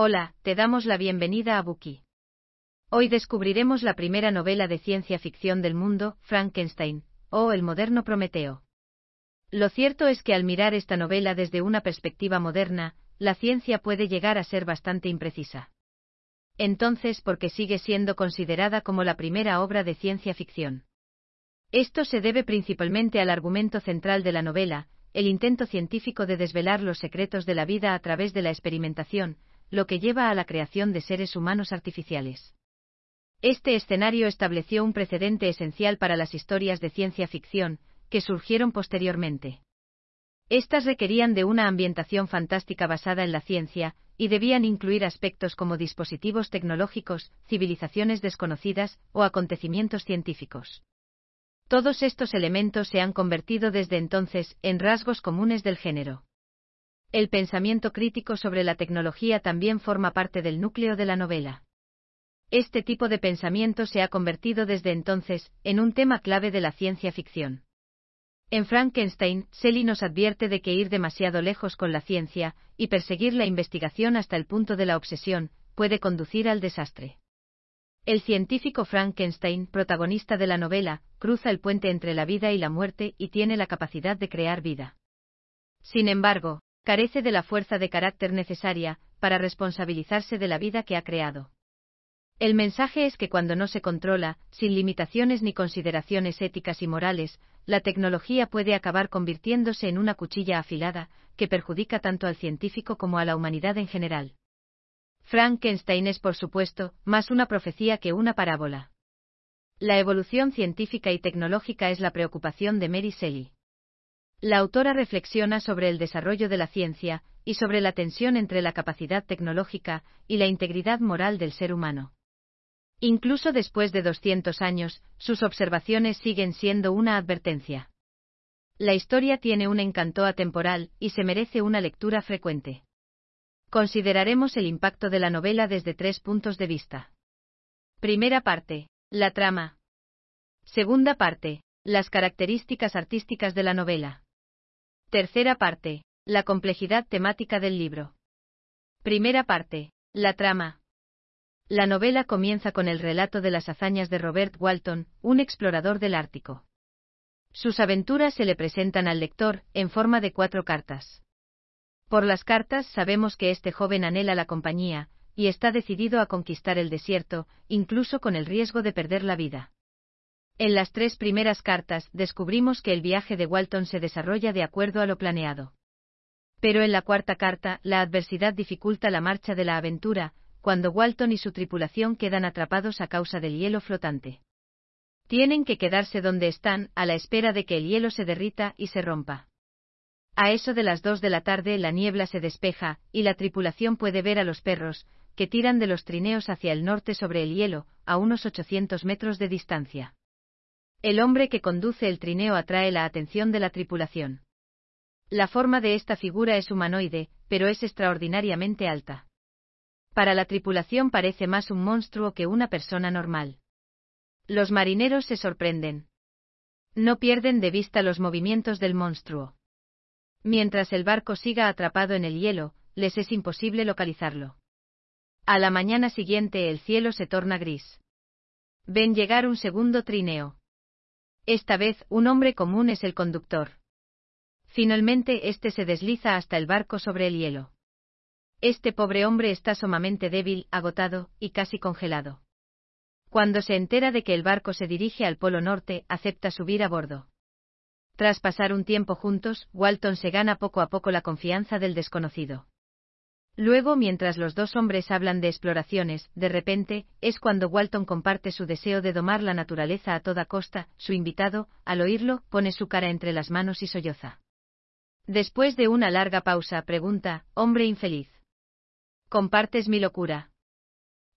Hola, te damos la bienvenida a Buki. Hoy descubriremos la primera novela de ciencia ficción del mundo, Frankenstein, o El moderno Prometeo. Lo cierto es que al mirar esta novela desde una perspectiva moderna, la ciencia puede llegar a ser bastante imprecisa. Entonces, ¿por qué sigue siendo considerada como la primera obra de ciencia ficción? Esto se debe principalmente al argumento central de la novela, el intento científico de desvelar los secretos de la vida a través de la experimentación, lo que lleva a la creación de seres humanos artificiales. Este escenario estableció un precedente esencial para las historias de ciencia ficción, que surgieron posteriormente. Estas requerían de una ambientación fantástica basada en la ciencia, y debían incluir aspectos como dispositivos tecnológicos, civilizaciones desconocidas o acontecimientos científicos. Todos estos elementos se han convertido desde entonces en rasgos comunes del género. El pensamiento crítico sobre la tecnología también forma parte del núcleo de la novela. Este tipo de pensamiento se ha convertido desde entonces en un tema clave de la ciencia ficción. En Frankenstein, Shelley nos advierte de que ir demasiado lejos con la ciencia y perseguir la investigación hasta el punto de la obsesión puede conducir al desastre. El científico Frankenstein, protagonista de la novela, cruza el puente entre la vida y la muerte y tiene la capacidad de crear vida. Sin embargo, carece de la fuerza de carácter necesaria para responsabilizarse de la vida que ha creado. El mensaje es que cuando no se controla, sin limitaciones ni consideraciones éticas y morales, la tecnología puede acabar convirtiéndose en una cuchilla afilada, que perjudica tanto al científico como a la humanidad en general. Frankenstein es, por supuesto, más una profecía que una parábola. La evolución científica y tecnológica es la preocupación de Mary Shelley. La autora reflexiona sobre el desarrollo de la ciencia y sobre la tensión entre la capacidad tecnológica y la integridad moral del ser humano. Incluso después de 200 años, sus observaciones siguen siendo una advertencia. La historia tiene un encanto atemporal y se merece una lectura frecuente. Consideraremos el impacto de la novela desde tres puntos de vista. Primera parte, la trama. Segunda parte, las características artísticas de la novela. Tercera parte. La complejidad temática del libro. Primera parte. La trama. La novela comienza con el relato de las hazañas de Robert Walton, un explorador del Ártico. Sus aventuras se le presentan al lector, en forma de cuatro cartas. Por las cartas sabemos que este joven anhela la compañía, y está decidido a conquistar el desierto, incluso con el riesgo de perder la vida. En las tres primeras cartas descubrimos que el viaje de Walton se desarrolla de acuerdo a lo planeado. Pero en la cuarta carta, la adversidad dificulta la marcha de la aventura, cuando Walton y su tripulación quedan atrapados a causa del hielo flotante. Tienen que quedarse donde están, a la espera de que el hielo se derrita y se rompa. A eso de las dos de la tarde la niebla se despeja, y la tripulación puede ver a los perros, que tiran de los trineos hacia el norte sobre el hielo, a unos 800 metros de distancia. El hombre que conduce el trineo atrae la atención de la tripulación. La forma de esta figura es humanoide, pero es extraordinariamente alta. Para la tripulación parece más un monstruo que una persona normal. Los marineros se sorprenden. No pierden de vista los movimientos del monstruo. Mientras el barco siga atrapado en el hielo, les es imposible localizarlo. A la mañana siguiente el cielo se torna gris. Ven llegar un segundo trineo. Esta vez, un hombre común es el conductor. Finalmente, este se desliza hasta el barco sobre el hielo. Este pobre hombre está sumamente débil, agotado, y casi congelado. Cuando se entera de que el barco se dirige al Polo Norte, acepta subir a bordo. Tras pasar un tiempo juntos, Walton se gana poco a poco la confianza del desconocido. Luego, mientras los dos hombres hablan de exploraciones, de repente, es cuando Walton comparte su deseo de domar la naturaleza a toda costa, su invitado, al oírlo, pone su cara entre las manos y solloza. Después de una larga pausa, pregunta, hombre infeliz. ¿Compartes mi locura?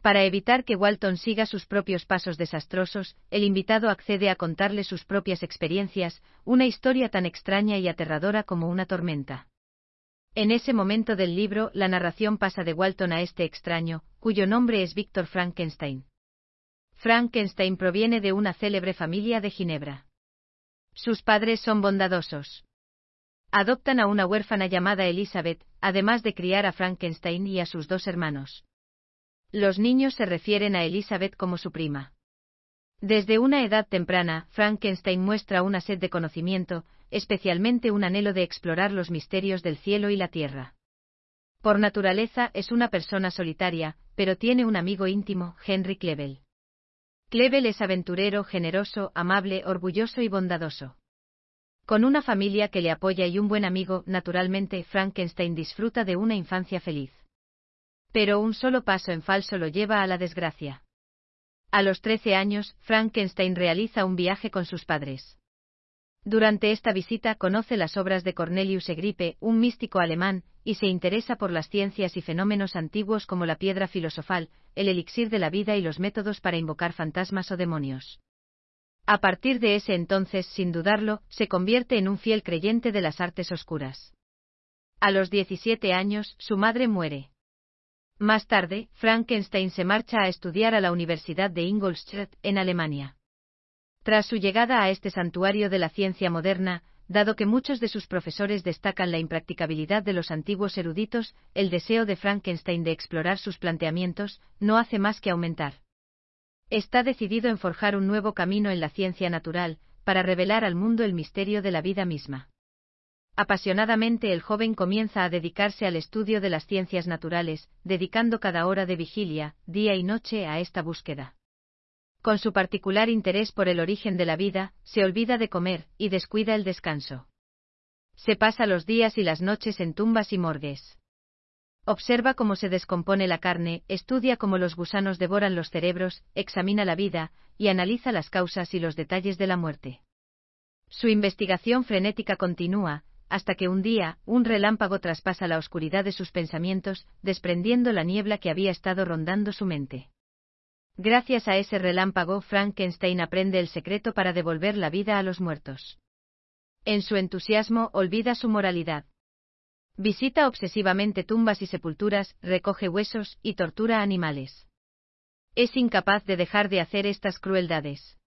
Para evitar que Walton siga sus propios pasos desastrosos, el invitado accede a contarle sus propias experiencias, una historia tan extraña y aterradora como una tormenta. En ese momento del libro, la narración pasa de Walton a este extraño, cuyo nombre es Víctor Frankenstein. Frankenstein proviene de una célebre familia de Ginebra. Sus padres son bondadosos. Adoptan a una huérfana llamada Elizabeth, además de criar a Frankenstein y a sus dos hermanos. Los niños se refieren a Elizabeth como su prima. Desde una edad temprana, Frankenstein muestra una sed de conocimiento, especialmente un anhelo de explorar los misterios del cielo y la tierra. Por naturaleza es una persona solitaria, pero tiene un amigo íntimo, Henry Clevel. Clevel es aventurero, generoso, amable, orgulloso y bondadoso. Con una familia que le apoya y un buen amigo, naturalmente, Frankenstein disfruta de una infancia feliz. Pero un solo paso en falso lo lleva a la desgracia. A los 13 años, Frankenstein realiza un viaje con sus padres. Durante esta visita conoce las obras de Cornelius Egripe, un místico alemán, y se interesa por las ciencias y fenómenos antiguos como la piedra filosofal, el elixir de la vida y los métodos para invocar fantasmas o demonios. A partir de ese entonces, sin dudarlo, se convierte en un fiel creyente de las artes oscuras. A los 17 años, su madre muere. Más tarde, Frankenstein se marcha a estudiar a la Universidad de Ingolstadt, en Alemania. Tras su llegada a este santuario de la ciencia moderna, dado que muchos de sus profesores destacan la impracticabilidad de los antiguos eruditos, el deseo de Frankenstein de explorar sus planteamientos no hace más que aumentar. Está decidido en forjar un nuevo camino en la ciencia natural, para revelar al mundo el misterio de la vida misma. Apasionadamente el joven comienza a dedicarse al estudio de las ciencias naturales, dedicando cada hora de vigilia, día y noche a esta búsqueda. Con su particular interés por el origen de la vida, se olvida de comer, y descuida el descanso. Se pasa los días y las noches en tumbas y morgues. Observa cómo se descompone la carne, estudia cómo los gusanos devoran los cerebros, examina la vida, y analiza las causas y los detalles de la muerte. Su investigación frenética continúa, hasta que un día, un relámpago traspasa la oscuridad de sus pensamientos, desprendiendo la niebla que había estado rondando su mente. Gracias a ese relámpago, Frankenstein aprende el secreto para devolver la vida a los muertos. En su entusiasmo, olvida su moralidad. Visita obsesivamente tumbas y sepulturas, recoge huesos y tortura animales. Es incapaz de dejar de hacer estas crueldades.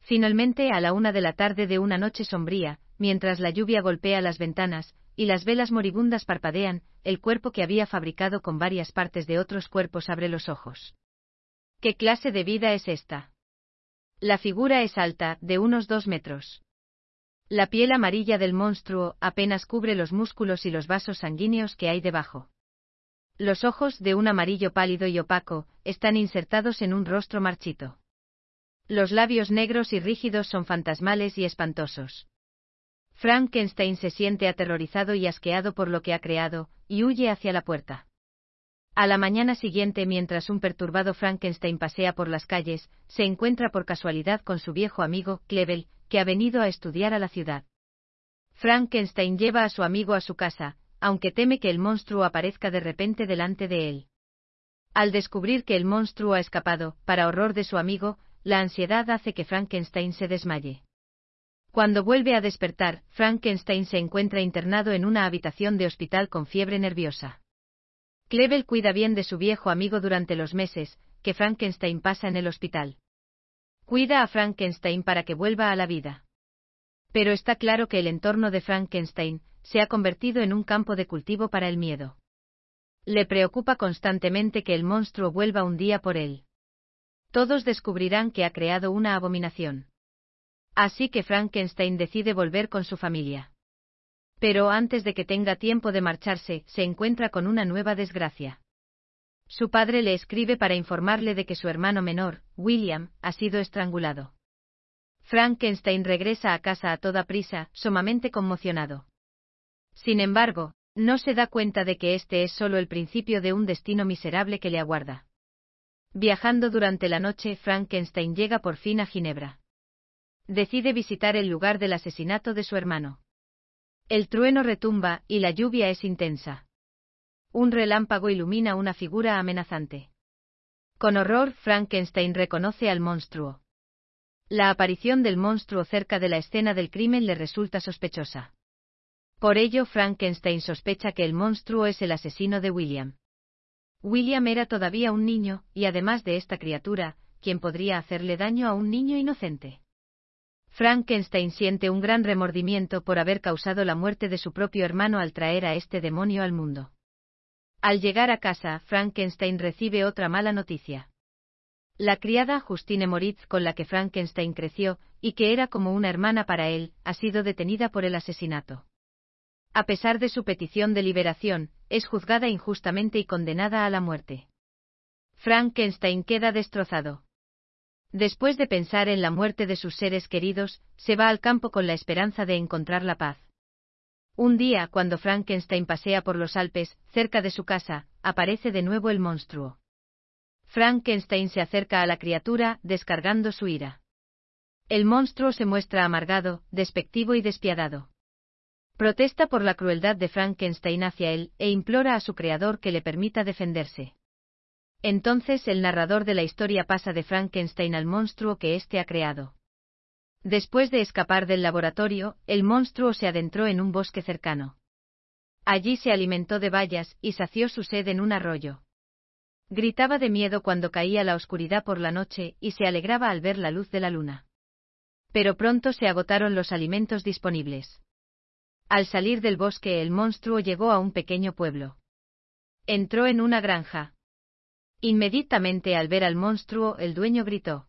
Finalmente, a la una de la tarde de una noche sombría, mientras la lluvia golpea las ventanas, y las velas moribundas parpadean, el cuerpo que había fabricado con varias partes de otros cuerpos abre los ojos. ¿Qué clase de vida es esta? La figura es alta, de unos dos metros. La piel amarilla del monstruo apenas cubre los músculos y los vasos sanguíneos que hay debajo. Los ojos, de un amarillo pálido y opaco, están insertados en un rostro marchito. Los labios negros y rígidos son fantasmales y espantosos. Frankenstein se siente aterrorizado y asqueado por lo que ha creado, y huye hacia la puerta. A la mañana siguiente, mientras un perturbado Frankenstein pasea por las calles, se encuentra por casualidad con su viejo amigo, Clevel, que ha venido a estudiar a la ciudad. Frankenstein lleva a su amigo a su casa, aunque teme que el monstruo aparezca de repente delante de él. Al descubrir que el monstruo ha escapado, para horror de su amigo, la ansiedad hace que Frankenstein se desmaye. Cuando vuelve a despertar, Frankenstein se encuentra internado en una habitación de hospital con fiebre nerviosa. Clevel cuida bien de su viejo amigo durante los meses que Frankenstein pasa en el hospital. Cuida a Frankenstein para que vuelva a la vida. Pero está claro que el entorno de Frankenstein se ha convertido en un campo de cultivo para el miedo. Le preocupa constantemente que el monstruo vuelva un día por él. Todos descubrirán que ha creado una abominación. Así que Frankenstein decide volver con su familia. Pero antes de que tenga tiempo de marcharse, se encuentra con una nueva desgracia. Su padre le escribe para informarle de que su hermano menor, William, ha sido estrangulado. Frankenstein regresa a casa a toda prisa, sumamente conmocionado. Sin embargo, no se da cuenta de que este es solo el principio de un destino miserable que le aguarda. Viajando durante la noche, Frankenstein llega por fin a Ginebra. Decide visitar el lugar del asesinato de su hermano. El trueno retumba, y la lluvia es intensa. Un relámpago ilumina una figura amenazante. Con horror, Frankenstein reconoce al monstruo. La aparición del monstruo cerca de la escena del crimen le resulta sospechosa. Por ello, Frankenstein sospecha que el monstruo es el asesino de William. William era todavía un niño, y además de esta criatura, ¿quién podría hacerle daño a un niño inocente? Frankenstein siente un gran remordimiento por haber causado la muerte de su propio hermano al traer a este demonio al mundo. Al llegar a casa, Frankenstein recibe otra mala noticia. La criada Justine Moritz con la que Frankenstein creció, y que era como una hermana para él, ha sido detenida por el asesinato. A pesar de su petición de liberación, es juzgada injustamente y condenada a la muerte. Frankenstein queda destrozado. Después de pensar en la muerte de sus seres queridos, se va al campo con la esperanza de encontrar la paz. Un día, cuando Frankenstein pasea por los Alpes, cerca de su casa, aparece de nuevo el monstruo. Frankenstein se acerca a la criatura, descargando su ira. El monstruo se muestra amargado, despectivo y despiadado. Protesta por la crueldad de Frankenstein hacia él, e implora a su creador que le permita defenderse. Entonces el narrador de la historia pasa de Frankenstein al monstruo que éste ha creado. Después de escapar del laboratorio, el monstruo se adentró en un bosque cercano. Allí se alimentó de bayas y sació su sed en un arroyo. Gritaba de miedo cuando caía la oscuridad por la noche y se alegraba al ver la luz de la luna. Pero pronto se agotaron los alimentos disponibles. Al salir del bosque el monstruo llegó a un pequeño pueblo. Entró en una granja, Inmediatamente al ver al monstruo, el dueño gritó.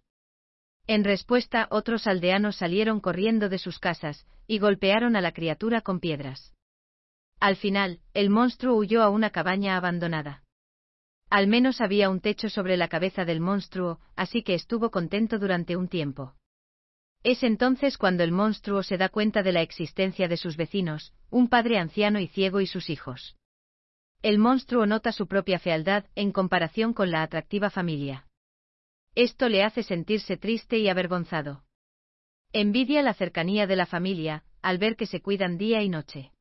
En respuesta, otros aldeanos salieron corriendo de sus casas, y golpearon a la criatura con piedras. Al final, el monstruo huyó a una cabaña abandonada. Al menos había un techo sobre la cabeza del monstruo, así que estuvo contento durante un tiempo. Es entonces cuando el monstruo se da cuenta de la existencia de sus vecinos, un padre anciano y ciego y sus hijos. El monstruo nota su propia fealdad en comparación con la atractiva familia. Esto le hace sentirse triste y avergonzado. Envidia la cercanía de la familia, al ver que se cuidan día y noche.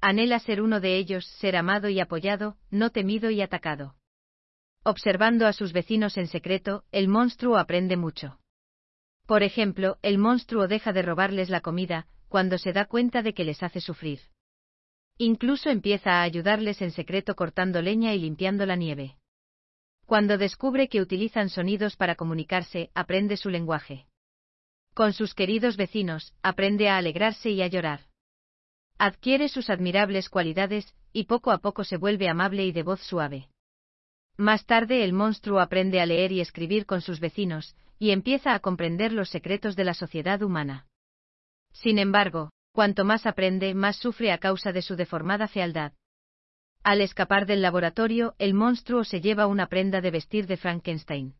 Anhela ser uno de ellos, ser amado y apoyado, no temido y atacado. Observando a sus vecinos en secreto, el monstruo aprende mucho. Por ejemplo, el monstruo deja de robarles la comida, cuando se da cuenta de que les hace sufrir. Incluso empieza a ayudarles en secreto cortando leña y limpiando la nieve. Cuando descubre que utilizan sonidos para comunicarse, aprende su lenguaje. Con sus queridos vecinos, aprende a alegrarse y a llorar. Adquiere sus admirables cualidades, y poco a poco se vuelve amable y de voz suave. Más tarde el monstruo aprende a leer y escribir con sus vecinos, y empieza a comprender los secretos de la sociedad humana. Sin embargo, Cuanto más aprende, más sufre a causa de su deformada fealdad. Al escapar del laboratorio, el monstruo se lleva una prenda de vestir de Frankenstein.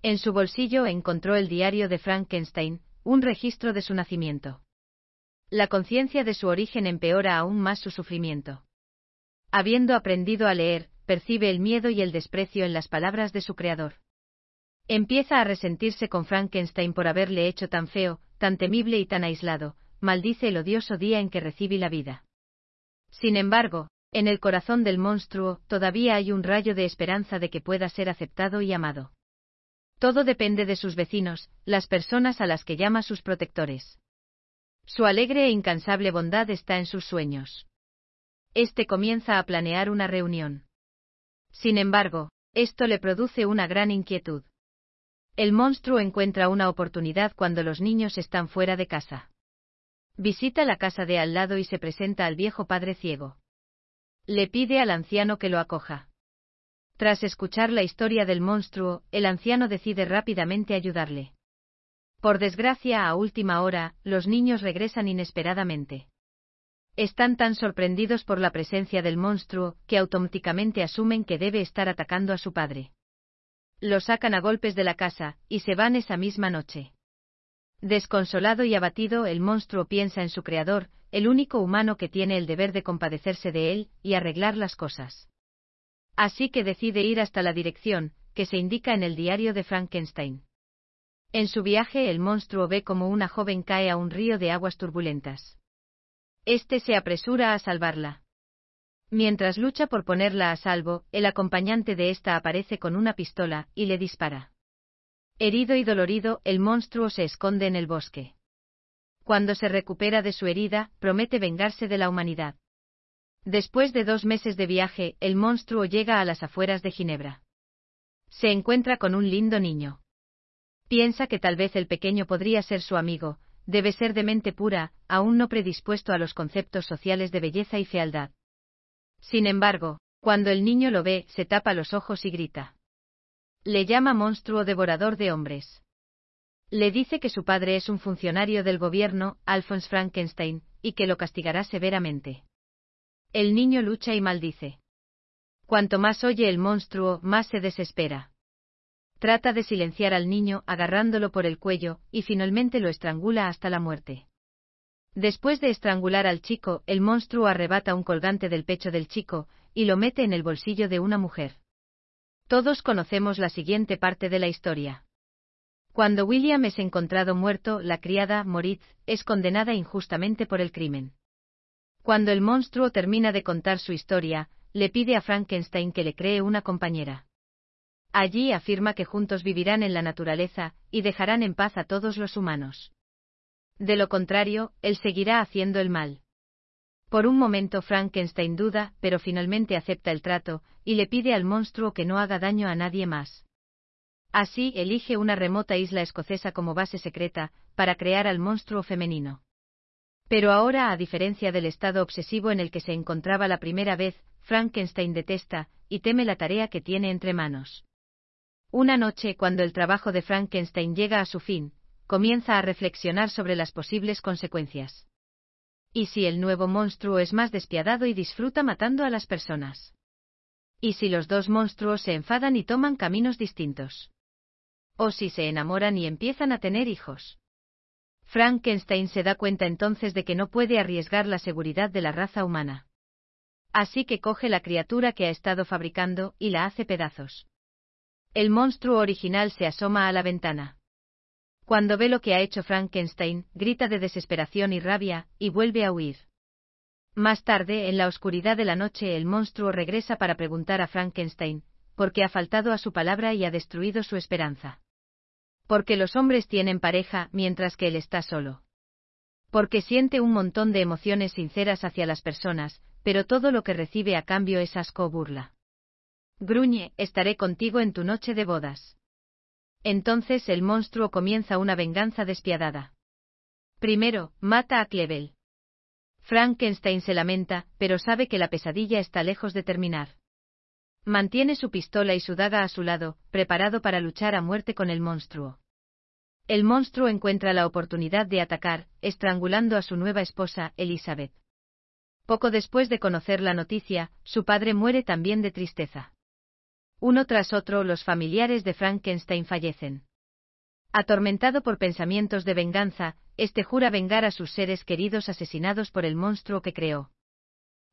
En su bolsillo encontró el diario de Frankenstein, un registro de su nacimiento. La conciencia de su origen empeora aún más su sufrimiento. Habiendo aprendido a leer, percibe el miedo y el desprecio en las palabras de su creador. Empieza a resentirse con Frankenstein por haberle hecho tan feo, tan temible y tan aislado, maldice el odioso día en que recibí la vida. Sin embargo, en el corazón del monstruo todavía hay un rayo de esperanza de que pueda ser aceptado y amado. Todo depende de sus vecinos, las personas a las que llama sus protectores. Su alegre e incansable bondad está en sus sueños. Este comienza a planear una reunión. Sin embargo, esto le produce una gran inquietud. El monstruo encuentra una oportunidad cuando los niños están fuera de casa. Visita la casa de al lado y se presenta al viejo padre ciego. Le pide al anciano que lo acoja. Tras escuchar la historia del monstruo, el anciano decide rápidamente ayudarle. Por desgracia, a última hora, los niños regresan inesperadamente. Están tan sorprendidos por la presencia del monstruo, que automáticamente asumen que debe estar atacando a su padre. Lo sacan a golpes de la casa, y se van esa misma noche. Desconsolado y abatido, el monstruo piensa en su creador, el único humano que tiene el deber de compadecerse de él y arreglar las cosas. Así que decide ir hasta la dirección, que se indica en el diario de Frankenstein. En su viaje el monstruo ve como una joven cae a un río de aguas turbulentas. Este se apresura a salvarla. Mientras lucha por ponerla a salvo, el acompañante de esta aparece con una pistola y le dispara. Herido y dolorido, el monstruo se esconde en el bosque. Cuando se recupera de su herida, promete vengarse de la humanidad. Después de dos meses de viaje, el monstruo llega a las afueras de Ginebra. Se encuentra con un lindo niño. Piensa que tal vez el pequeño podría ser su amigo, debe ser de mente pura, aún no predispuesto a los conceptos sociales de belleza y fealdad. Sin embargo, cuando el niño lo ve, se tapa los ojos y grita. Le llama monstruo devorador de hombres. Le dice que su padre es un funcionario del gobierno, Alphonse Frankenstein, y que lo castigará severamente. El niño lucha y maldice. Cuanto más oye el monstruo, más se desespera. Trata de silenciar al niño agarrándolo por el cuello, y finalmente lo estrangula hasta la muerte. Después de estrangular al chico, el monstruo arrebata un colgante del pecho del chico, y lo mete en el bolsillo de una mujer. Todos conocemos la siguiente parte de la historia. Cuando William es encontrado muerto, la criada, Moritz, es condenada injustamente por el crimen. Cuando el monstruo termina de contar su historia, le pide a Frankenstein que le cree una compañera. Allí afirma que juntos vivirán en la naturaleza, y dejarán en paz a todos los humanos. De lo contrario, él seguirá haciendo el mal. Por un momento Frankenstein duda, pero finalmente acepta el trato, y le pide al monstruo que no haga daño a nadie más. Así elige una remota isla escocesa como base secreta, para crear al monstruo femenino. Pero ahora, a diferencia del estado obsesivo en el que se encontraba la primera vez, Frankenstein detesta, y teme la tarea que tiene entre manos. Una noche, cuando el trabajo de Frankenstein llega a su fin, comienza a reflexionar sobre las posibles consecuencias. ¿Y si el nuevo monstruo es más despiadado y disfruta matando a las personas? ¿Y si los dos monstruos se enfadan y toman caminos distintos? o si se enamoran y empiezan a tener hijos. Frankenstein se da cuenta entonces de que no puede arriesgar la seguridad de la raza humana. Así que coge la criatura que ha estado fabricando y la hace pedazos. El monstruo original se asoma a la ventana. Cuando ve lo que ha hecho Frankenstein, grita de desesperación y rabia, y vuelve a huir. Más tarde, en la oscuridad de la noche, el monstruo regresa para preguntar a Frankenstein, por qué ha faltado a su palabra y ha destruido su esperanza. Porque los hombres tienen pareja mientras que él está solo. Porque siente un montón de emociones sinceras hacia las personas, pero todo lo que recibe a cambio es asco o burla. Gruñe, estaré contigo en tu noche de bodas. Entonces el monstruo comienza una venganza despiadada. Primero, mata a Clevel. Frankenstein se lamenta, pero sabe que la pesadilla está lejos de terminar. Mantiene su pistola y su daga a su lado, preparado para luchar a muerte con el monstruo. El monstruo encuentra la oportunidad de atacar, estrangulando a su nueva esposa, Elizabeth. Poco después de conocer la noticia, su padre muere también de tristeza. Uno tras otro los familiares de Frankenstein fallecen. Atormentado por pensamientos de venganza, este jura vengar a sus seres queridos asesinados por el monstruo que creó.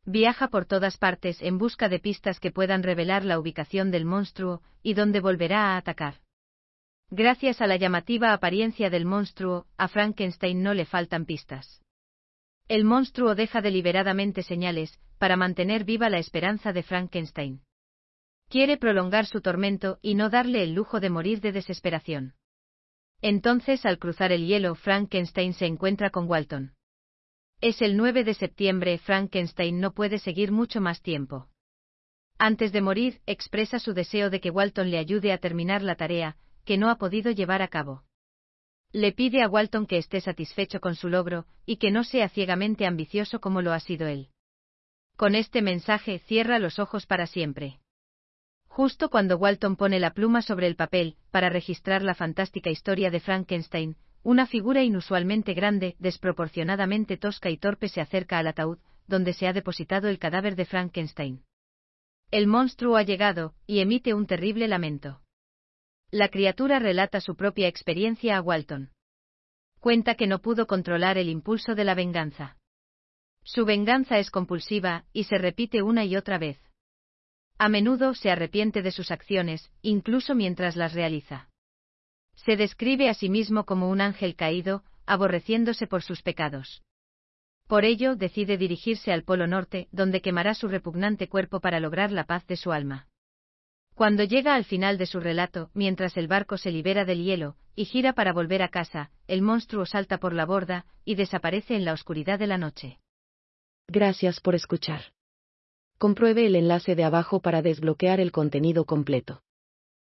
Viaja por todas partes en busca de pistas que puedan revelar la ubicación del monstruo y dónde volverá a atacar. Gracias a la llamativa apariencia del monstruo, a Frankenstein no le faltan pistas. El monstruo deja deliberadamente señales, para mantener viva la esperanza de Frankenstein. Quiere prolongar su tormento y no darle el lujo de morir de desesperación. Entonces, al cruzar el hielo, Frankenstein se encuentra con Walton. Es el 9 de septiembre, Frankenstein no puede seguir mucho más tiempo. Antes de morir, expresa su deseo de que Walton le ayude a terminar la tarea, que no ha podido llevar a cabo. Le pide a Walton que esté satisfecho con su logro, y que no sea ciegamente ambicioso como lo ha sido él. Con este mensaje cierra los ojos para siempre. Justo cuando Walton pone la pluma sobre el papel, para registrar la fantástica historia de Frankenstein, una figura inusualmente grande, desproporcionadamente tosca y torpe se acerca al ataúd, donde se ha depositado el cadáver de Frankenstein. El monstruo ha llegado, y emite un terrible lamento. La criatura relata su propia experiencia a Walton. Cuenta que no pudo controlar el impulso de la venganza. Su venganza es compulsiva, y se repite una y otra vez. A menudo se arrepiente de sus acciones, incluso mientras las realiza. Se describe a sí mismo como un ángel caído, aborreciéndose por sus pecados. Por ello, decide dirigirse al Polo Norte, donde quemará su repugnante cuerpo para lograr la paz de su alma. Cuando llega al final de su relato, mientras el barco se libera del hielo, y gira para volver a casa, el monstruo salta por la borda, y desaparece en la oscuridad de la noche. Gracias por escuchar. Compruebe el enlace de abajo para desbloquear el contenido completo.